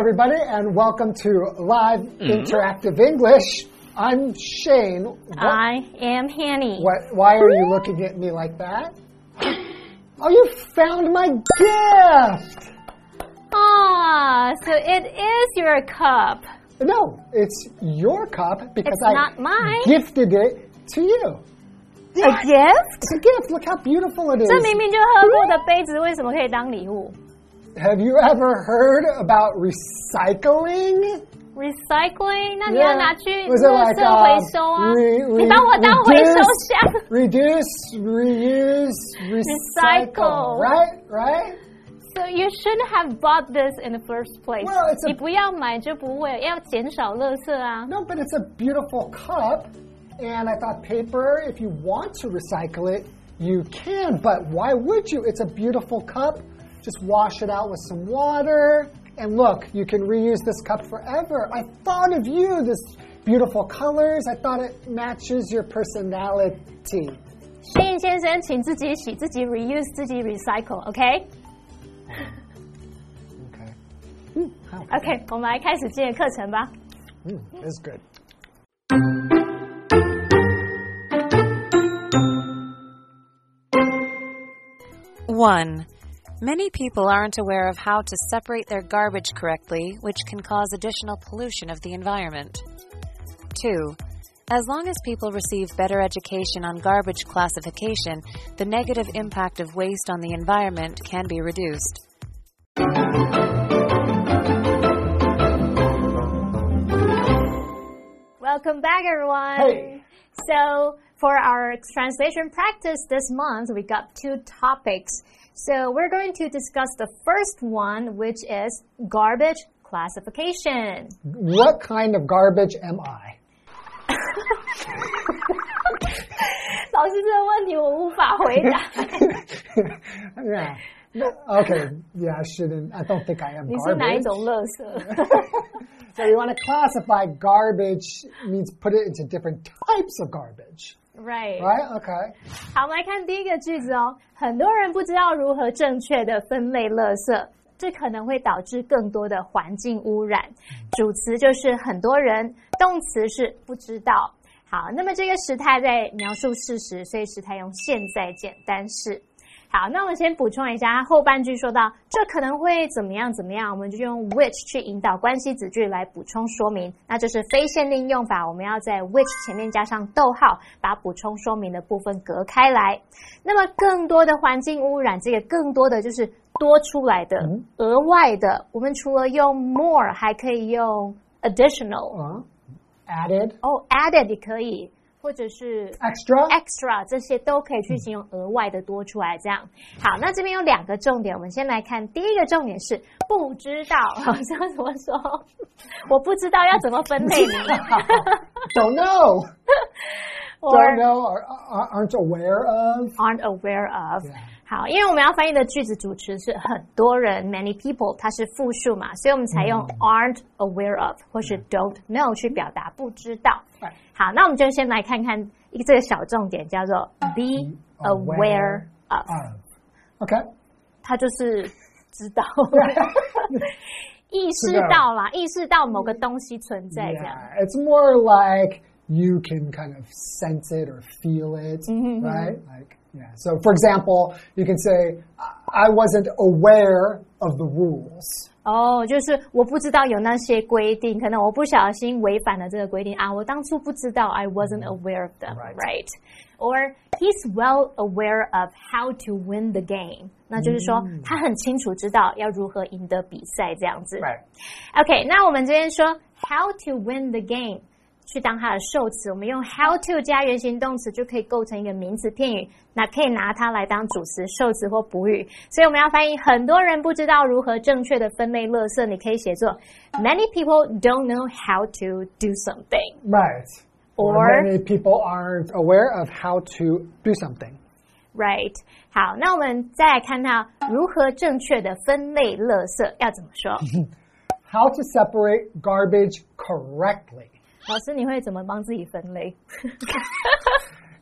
everybody, and welcome to Live Interactive English. I'm Shane. What- I am Hanny. What, why are you looking at me like that? Oh, you found my gift! Ah, so it is your cup. No, it's your cup because It's I not mine. gifted it to you. A gift? It's a gift. Look how beautiful it is. 这明明就喝过的杯子，为什么可以当礼物 Have you ever heard about recycling? ？Recycling？那你要拿去 Was it 垃 like 圾 uh, 回收啊 re- re- 你把我当回收箱。 reduce, reduce, recycle. Recycle. Right, right. So you shouldn't have bought this in the first place. Well, it's a- 你不要买就不会，要减少垃圾啊。 No, but it's a beautiful cup, and I thought paper. If you want to recycle it, you can. But why would you? It's a beautiful cup. Just wash it out with some water. And look, you can reuse this cup forever. I thought of you, this beautiful colors. I thought it matches your personality. 谢先生，请自己洗，自己 reuse，自己 recycle，OK？OK，、 Okay. Ooh, how- 我们来开始今天的课程吧。 Mm, it's good. One, many people aren't aware of how to separate their garbage correctly, which can cause additional pollution of the environment. Two, as long as people receive better education on garbage classification, the negative impact of waste on the environment can be reduced. Welcome back, everyone. Hey. So, for our translation practice this month, we got two topics. So, we're going to discuss the first one, which is garbage classification. What kind of garbage am I? 老师，这个问题我无法回答。 yeah. No, Okay. Yeah, I shouldn't. I don't think I am 你是哪一 garbage. 种垃圾？ So you want to classify garbage means put it into different types of garbage, Right. right? Okay. 好，我们来看第一个句子哦。很多人不知道如何正确的分类垃圾，这可能会导致更多的环境污染。主词就是很多人，动词是不知道。好，那么这个时态在描述事实，所以时态用现在简单式。好，那我们先补充一下，它后半句说到这可能会怎么样怎么样，我们就用 which 去引导关系子句来补充说明，那就是非限定用法，我们要在 which 前面加上逗号，把补充说明的部分隔开来。那么更多的环境污染，这个更多的就是多出来的、额外的，我们除了用 more，还可以用 additional，Uh, added, 哦、added 也可以，或者是 extra. extra 这些都可以去形容额外的多出来，这样。好，那这边有两个重点，我们先来看第一个重点是不知道，好像怎么说？我不知道要怎么分类你 Don't know.，or Don't know or aren't aware of. aren't aware of。好，因为我们要翻译的句子主词是很多人 many people，它是复数嘛，所以我们才用 aren't aware of 或是 don't know 去表达不知道。好，那我们就先来看看一个这个小重点，叫做 be aware of。Okay. 他就是知道，意识到啦，意识到某个东西存在这样。It's more like you can kind of sense it or feel it, Mm-hmm. right? Like, yeah. So, for example, you can say, "I- "I wasn't aware of the rules." 哦，就是我不知道有那些规定，可能我不小心违反了这个规定啊，我当初不知道，I wasn't aware of them, Right. right? Or he's well aware of how to win the game，那就是说他很清楚知道要如何赢得比赛这样子。 Right. OK，那我们这边说 how to win the game， 去当它的受词，我们用 how to 加原形动词就可以构成一个名词片语，那可以拿它来当主词、受词或补语。所以我们要翻译很多人不知道如何正确的分类垃圾，你可以写作 Many people don't know how to do something。Right. Or- many people aren't aware of how to do something. Right，好，那我们再来看到如何正确的分类垃圾要怎么说？How to separate garbage correctly. 老师，你会怎么帮自己分类？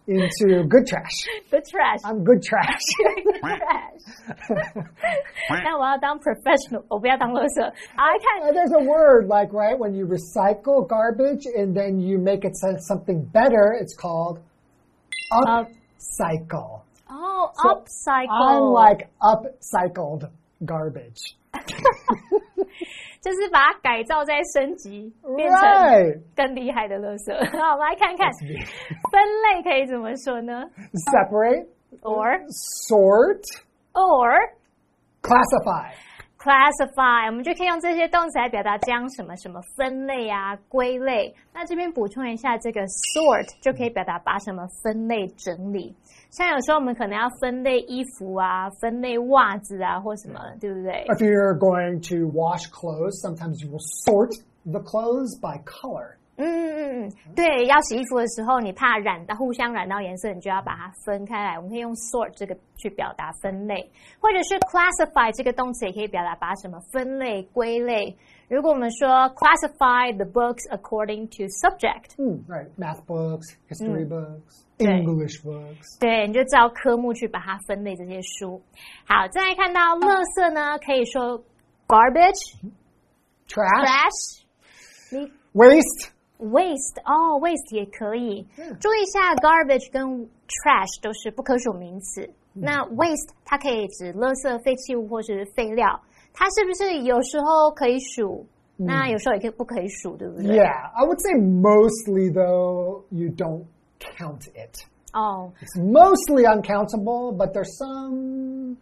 into good trash. Good trash. I'm good trash. Good trash. 但我要当 professional，我不要当垃圾。好，来看 Uh, There's a word like, right, when you recycle garbage and then you make it so- something better, it's called upcycle. 哦 So, upcycle， Unlike upcycled garbage. 就是把它改造再升级，变成更厉害的垃圾。好，我们来看看 分类可以怎么说呢 Separate,？or sort, or classify. classify，我们就可以用这些动词来表达将什么什么分类啊、归类。那这边补充一下，这个 sort 就可以表达把什么分类整理。像有时候我们可能要分类衣服啊、分类袜子啊或什么，对不对？If you're going to wash clothes, sometimes you will sort the clothes by color. 嗯嗯嗯嗯，对，要洗衣服的时候，你怕染到互相染到颜色，你就要把它分开来。我们可以用 sort 这个去表达分类，或者是 classify 这个动词也可以表达把什么分类归类。如果我们说 classify the books according to subject， Hmm, right. Math books, history books, Okay. English books. 对，你就照科目去把它分类这些书。好，再来看到垃圾呢，可以说 garbage、 Trash, trash，你 waste. waste 哦，waste 也可以。注意一下，garbage 跟 trash 都是不可数名词。那 waste 它可以指垃圾、废弃物或是废料， 它是不是有时候可以数？那有时候也可以不可以数，对不对？ Yeah, I would say mostly though you don't count it. 哦， It's mostly uncountable, but there's some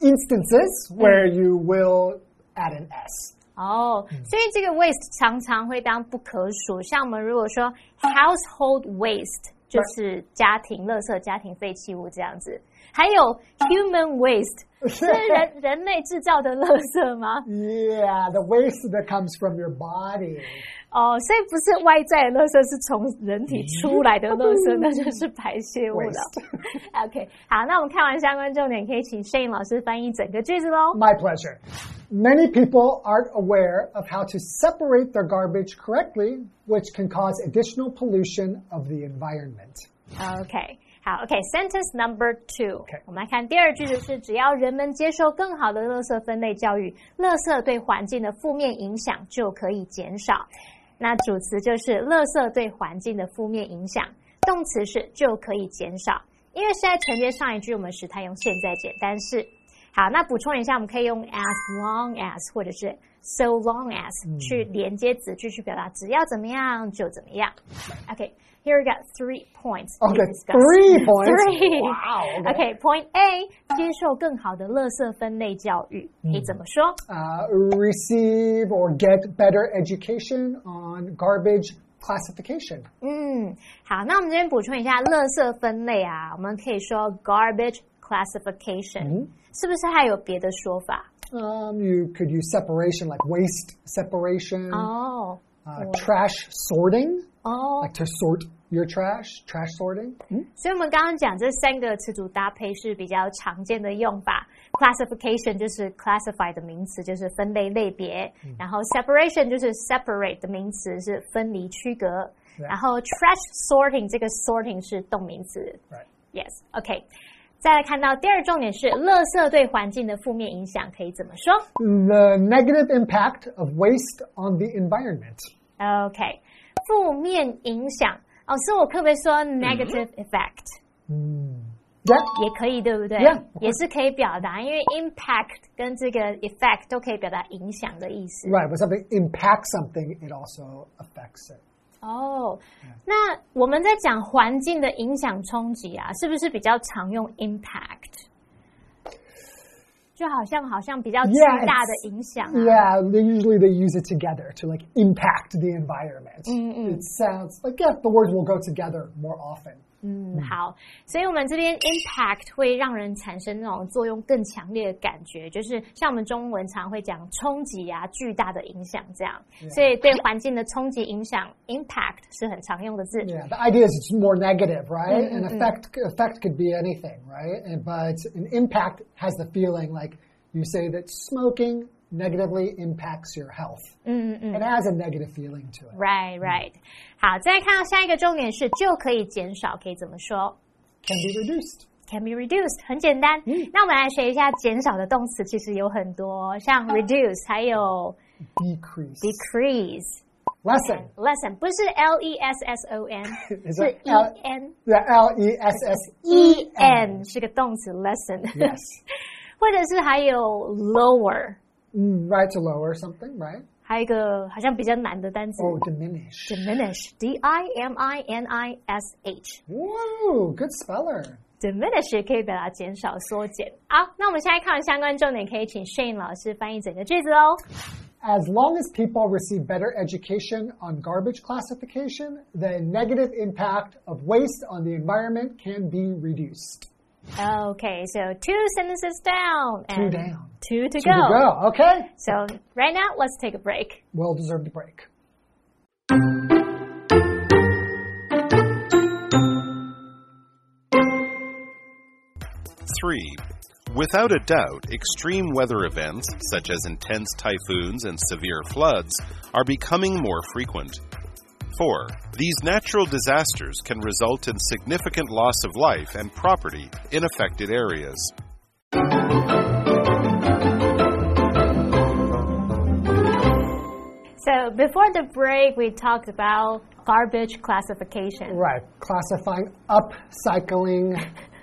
instances where you will add an S. 哦，所以这个 waste 常常会当不可数。像我们如果说 household waste，就是家庭垃圾、家庭废弃物这样子。 还有 human waste，是人人类制造的垃圾吗？ Yeah, the waste that comes from your body. 哦，所以不是外在的垃圾，是从人体出来的垃圾，那就是排泄物了。OK，好，那我们看完相关重点，可以请摄影老师翻译整个句子喽。 My pleasure. Many people aren't aware of how to separate their garbage correctly, which can cause additional pollution of the environment. OK， 好，OK，sentence、number two，、OK 我们来看第二句就是：只要人们接受更好的垃圾分类教育，垃圾对环境的负面影响就可以减少。那主词就是垃圾对环境的负面影响，动词是就可以减少。因为是在承接上一句，我们时态用现在简单式。好，那补充一下，我们可以用 as long as 或者是 so long as、去连接子句去表达只要怎么样就怎么样。Okay, here we got three points. to Okay, discuss. three points. Three. Wow. Okay, point A，接受更好的垃圾分类教育，可以怎么说？ Uh, receive or get better education on garbage classification. 嗯，好，那我们这边补充一下垃圾分类啊，我们可以说 garbage classification，、是不是还有别的说法？ Um, you could use separation like waste separation, 哦 uh, trash sorting, 哦， like to sort your trash, trash sorting. 所以我们刚刚讲这三个词组搭配是比较常见的用法。Classification 就是 classify 的名词，就是分类类别；然后 separation 就是 separate 的名词，是分离区隔。 Yeah. 然后 trash sorting 这个 sorting 是动名词。 Right. Yes，OK、再来看到第二重点是，垃圾对环境的负面影响可以怎么说 The negative impact of waste on the environment. ？OK，负面影响 哦，所以我可不可以说 negative effect？、Yeah. 也可以，对不对 Yeah, 也是可以表达，因为 impact 跟这个 effect 都可以表达影响的意思。Right. When something impacts something, it also affects it. 哦，那我们在讲环境的影响冲击啊，是不是比较常用 impact？就好像好像比较巨 Yeah, 大的影响啊。 Yeah, they usually they use it together to like impact the environment. It sounds like yeah, the words will go together more often. 嗯，好，所以我们这边 impact 会让人产生那种作用更强烈的感觉，就是像我们中文常会讲冲击啊、巨大的影响这样，所以对环境的冲击影响 impact 是很常用的字。Yeah, the idea is it's more negative, right? An effect effect could be anything, right? And, but an impact has the feeling like you say that smoking negatively impacts your health. It has a negative feeling to it. Right, right. Mm. 好，再来看到下一个重点是，就可以减少，可以怎么说 Can be reduced.？Can be reduced，很简单。那我们来学一下减少的动词，其实有很多，像 reduce，还有 Decrease. Lesson 不是 L E S S O N，Is 是 it E L- N The L E S S E N 是个动词 lessen，Yes. 或者是还有 lower Mm, right to lower something, right? 还有一个好像比较难的单词 Oh, diminish. diminish，D I M I N I S H。 Whoa, good speller. diminish 也可以表达减少、缩减。好，那我们现在看完相关重点，可以请 Shane 老师翻译整个句子哦。 As long as people receive better education on garbage classification, the negative impact of waste on the environment can be reduced. Okay, so two sentences down. Two and down. Two to Two to go. Okay. So right now, let's take a break. Well deserved break. Three. Without a doubt, extreme weather events, such as intense typhoons and severe floods, are becoming more frequent. 4. These natural disasters can result in significant loss of life and property in affected areas. So before the break, we talked about garbage classification. Right. Classifying upcycling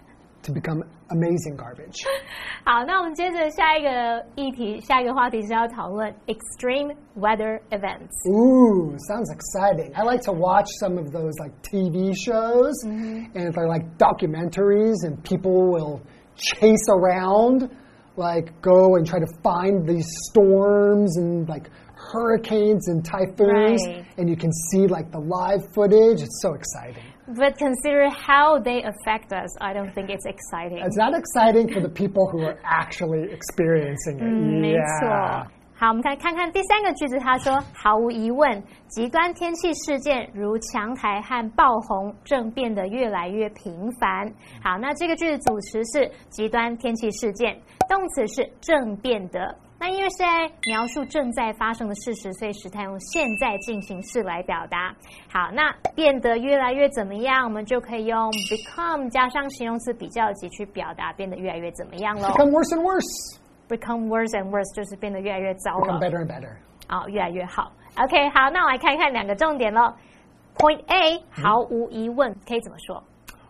to become amazing garbage. 好，那我们接着下一个议题，下一个话题是要讨论 extreme weather events。 Ooh, sounds exciting. I like to watch some of those like TV shows and they're like documentaries and people will chase around, like go and try to find these storms and like hurricanes and typhoons Right. and you can see like the live footage. It's so exciting. But consider how they affect us. I don't think it's exciting. It's not exciting for the people who are actually experiencing it. 没错 yeah.。好，我们看看看第三个句子，他说：毫无疑问，极端天气事件如强台和爆洪正变得越来越频繁。好，那这个句子主词是极端天气事件，动词是正变的。那因为是在描述正在发生的事实，所以时态用现在进行式来表达。好，那变得越来越怎么样，我们就可以用 become 加上形容词比较级去表达变得越来越怎么样喽。Become worse and worse. become worse and worse，就是变得越来越糟了 Become，better and better. 哦，越来越好。OK，好，那我来看一看两个重点喽。Point A，毫无疑问，可以怎么说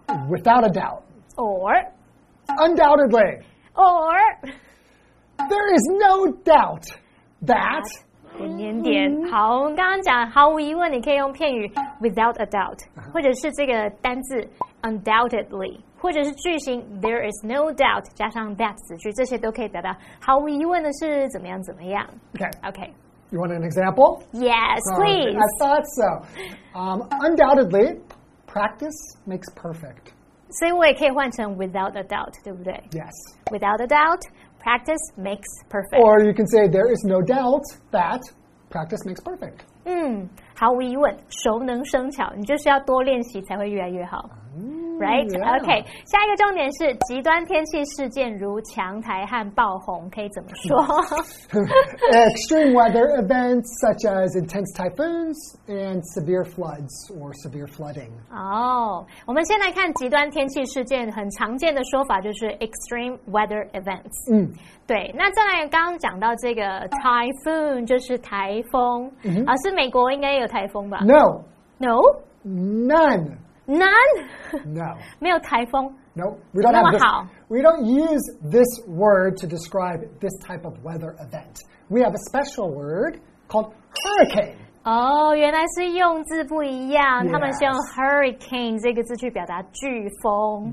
Without a doubt.？Or Undoubtedly. or There is no doubt that 点点点。好，我们刚刚讲毫无疑问，你可以用片语 without a doubt，或者是这个单字 undoubtedly，或者是句型 there is no doubt 加上 that 子句，这些都可以表达毫无疑问的是怎么样怎么样。 Okay. OK。 You want an example? Yes, Oh, please. I thought so. Um, undoubtedly, practice makes perfect. 所以我也可以换成 without a doubt，对不对 Yes. Without a doubt, practice makes perfect. Or you can say there is no doubt that practice makes perfect. 嗯，毫无疑问，熟能生巧，你就是要多练习才会越来越好。 Right? OK，下一个重点是极端天气事件如强台和爆洪，可以怎么说？Extreme weather events such as intense typhoons and severe floods or severe flooding. 哦，我们先来看极端天气事件，很常见的说法就是 extreme weather events。嗯，对。那再来，刚刚讲到这个 typhoon 就是台风，啊，是美国应该也有台风吧 No,？No, none. none， No. 没有台风。 No, we don't have this. 那么好。 We don't use this word to describe this type of weather event. We have a special word called hurricane. 哦，原来是用字不一样他们是用 hurricane 这个字去表达飓风。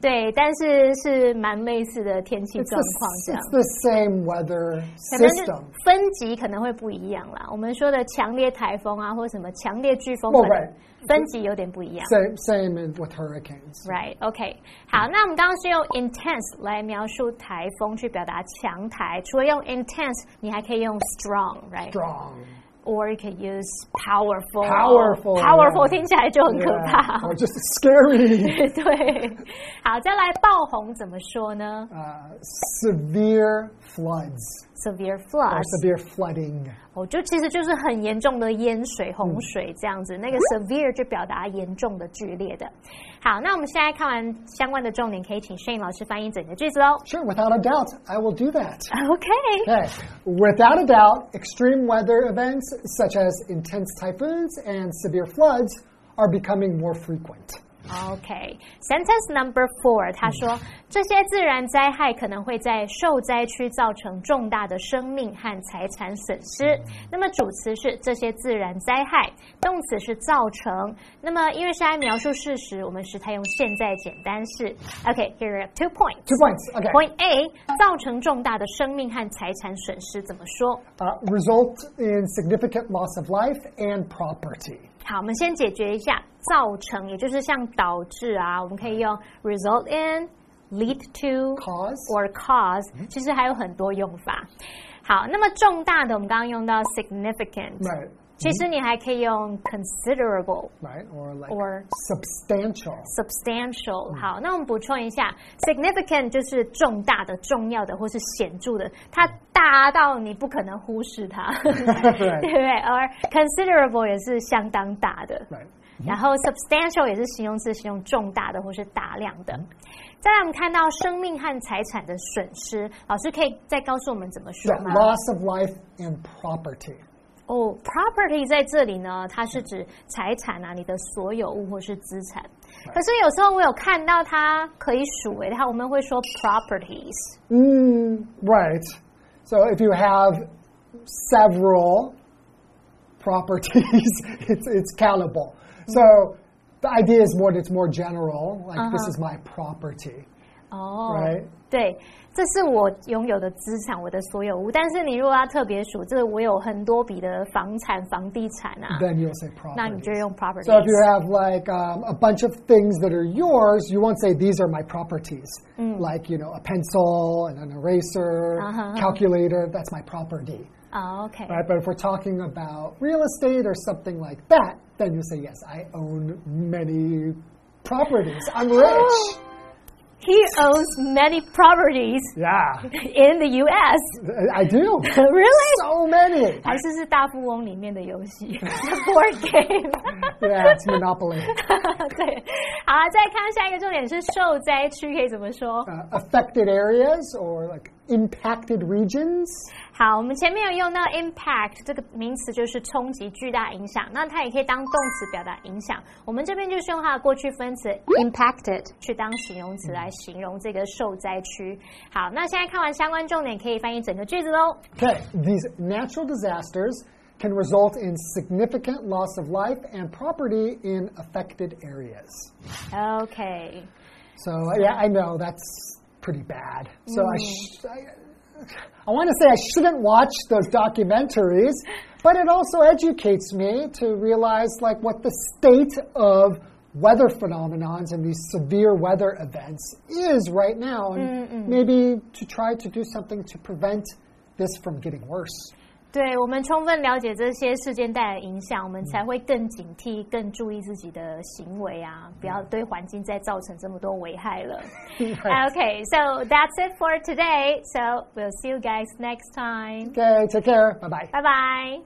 对，但是是蛮类似的天气状况，这样 it's。the same weather system. 分级可能会不一样啦。我们说的强烈台风啊，或什么强烈飓风，Oh, 可能分级有点不一样。Same, same with hurricanes. Right, OK，好，那我们刚刚是用 intense 来描述台风，去表达强台。除了用 intense，你还可以用 strong，right？Or you can use powerful. Powerful, powerful. 听起来就很可怕。or just scary. 对，好，再来爆红怎么说呢 Uh, severe floods？Severe floods，severe flooding. 哦，就其实就是很严重的淹水、洪水这样子。那个 severe 就表达严重的、剧烈的。好，那我们现在看完相关的重点，可以请 Shane 老师翻译整个句子喽。 Sure, without a doubt, I will do that. OK， Okay. Without a doubt, extreme weather events such as intense typhoons and severe floods are becoming more frequent. OK，sentence、number four，他说、这些自然灾害可能会在受灾区造成重大的生命和财产损失。那么主词是这些自然灾害，动词是造成。那么因为是在描述事实，我们时态用现在简单式。OK，here、are two points。Two points. Okay. Point A，造成重大的生命和财产损失怎么说？Uh, result in significant loss of life and property. 好，我们先解决一下造成，也就是像导致啊，我们可以用 result in、lead to、Cause. or cause，其实还有很多用法。好，那么重大的我们刚刚用到 significant，Right. 其实你还可以用 considerable Right. Or like or substantial. substantial。好，那我们补充一下，significant 就是重大的、重要的或是显著的，它大到你不可能忽视它，对不对？而 considerable 也是相当大的。然后 substantial 也是形容词，形容重大的或是大量的。再来，我们看到生命和财产的损失，老师可以再告诉我们怎么说吗？loss of life and property. 哦，property 在这里呢，它是指财产啊，你的所有物或是资产。可是有时候我有看到它可以数为，它我们会说 properties。Mm, right. So if you have several properties, it's, it's countable. Mm-hmm. So the idea is more, it's more general, like this uh-huh. is my property. 哦 Right. 对，这是我拥有的资产，我的所有物。但是你如果要特别数，这我有很多笔的房产、房地产啊， Then you'll say 那你 property. 就用 properties。 So if you have like um, a bunch of things that are yours, you won't say these are my properties. Like you know a pencil and an eraser, Uh-huh. calculator. That's my property. 啊，OK， Right, but if we're talking about real estate or something like that, then you say, yes, I own many properties. I'm rich. He owns many properties Yeah, in the U.S. I do. Really？ So many. 还是是大富翁里面的游戏 board game？ Yeah, it's Monopoly. 对，好，再看下一个重点是受灾区可以怎么说？ Uh, affected areas or like impacted regions. 好，我们前面有用到 impact 这个名词，就是冲击、巨大影响。那它也可以当动词表达影响。我们这边就是用它的过去分词 impacted 去当形容词来形容这个受灾区。好，那现在看完相关重点，可以翻译整个句子喽。 Okay, these natural disasters can result in significant loss of life and property in affected areas. OK， So yeah, I know that's pretty bad. So I, mm. sh- I, I want to say I shouldn't watch those documentaries, but it also educates me to realize like what the state of weather phenomenons and these severe weather events is right now, and maybe to try to do something to prevent this from getting worse. 对我们充分了解这些事件带来的影响，我们才会更警惕、更注意自己的行为啊，不要对环境再造成这么多危害了。Okay, so that's it for today. So we'll see you guys next time. Okay, take care. Bye bye. Bye bye.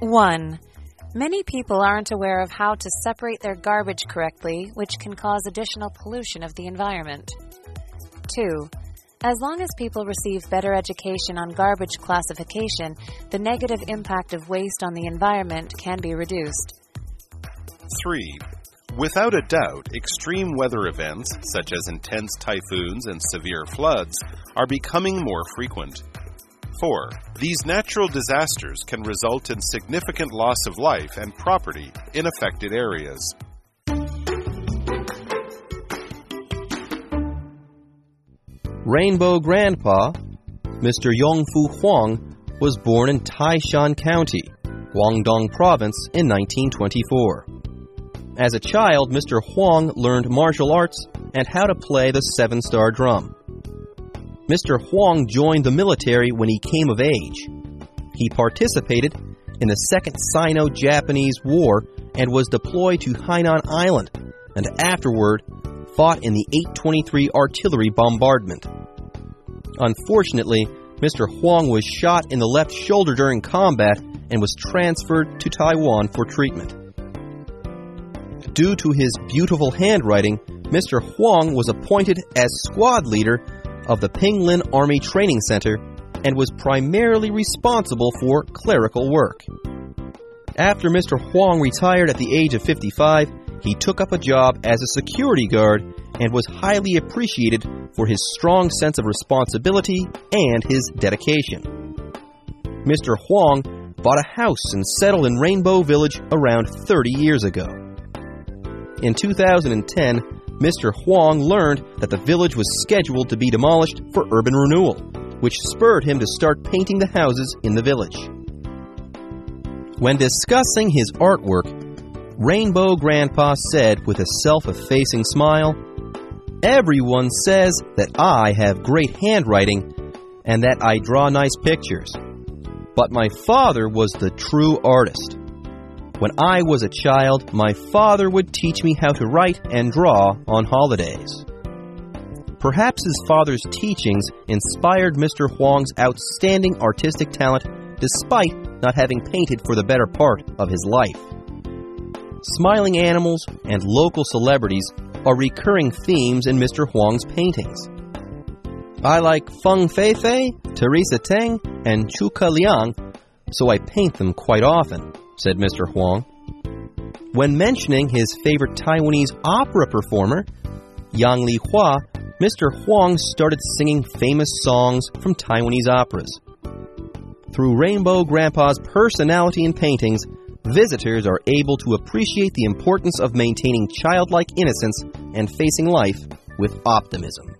One, many people aren't aware of how to separate their garbage correctly, which can cause additional pollution of the environment. Two, as long as people receive better education on garbage classification, the negative impact of waste on the environment can be reduced. 3. Without a doubt, extreme weather events, such as intense typhoons and severe floods, are becoming more frequent. 4. These natural disasters can result in significant loss of life and property in affected areas. Rainbow Grandpa, Mr. Yongfu Huang, was born in Taishan County, Guangdong Province in 1924. As a child, Mr. Huang learned martial arts and how to play the seven star drum. Mr. Huang joined the military when he came of age. He participated in the Second Sino Japanese War and was deployed to Hainan Island, and afterward fought in the 823 artillery bombardment. Unfortunately, Mr. Huang was shot in the left shoulder during combat and was transferred to Taiwan for treatment. Due to his beautiful handwriting, Mr. Huang was appointed as squad leader of the Pinglin Army Training Center and was primarily responsible for clerical work. After Mr. Huang retired at the age of 55, he took up a job as a security guard and was highly appreciated for his strong sense of responsibility and his dedication. Mr. Huang bought a house and settled in Rainbow Village around 30 years ago. In 2010, Mr. Huang learned that the village was scheduled to be demolished for urban renewal, which spurred him to start painting the houses in the village. When discussing his artwork, Rainbow Grandpa said with a self effacing smile, Everyone says that I have great handwriting and that I draw nice pictures. But my father was the true artist. When I was a child, my father would teach me how to write and draw on holidays. Perhaps his father's teachings inspired Mr. Huang's outstanding artistic talent despite not having painted for the better part of his life. Smiling animals and local celebrities are recurring themes in Mr. Huang's paintings. I like Feng Feifei, Teresa Teng, and Chu Liang, so I paint them quite often, said Mr. Huang. When mentioning his favorite Taiwanese opera performer, Yang Li Hua, Mr. Huang started singing famous songs from Taiwanese operas. Through Rainbow Grandpa's personality and paintings, visitors are able to appreciate the importance of maintaining childlike innocence and facing life with optimism.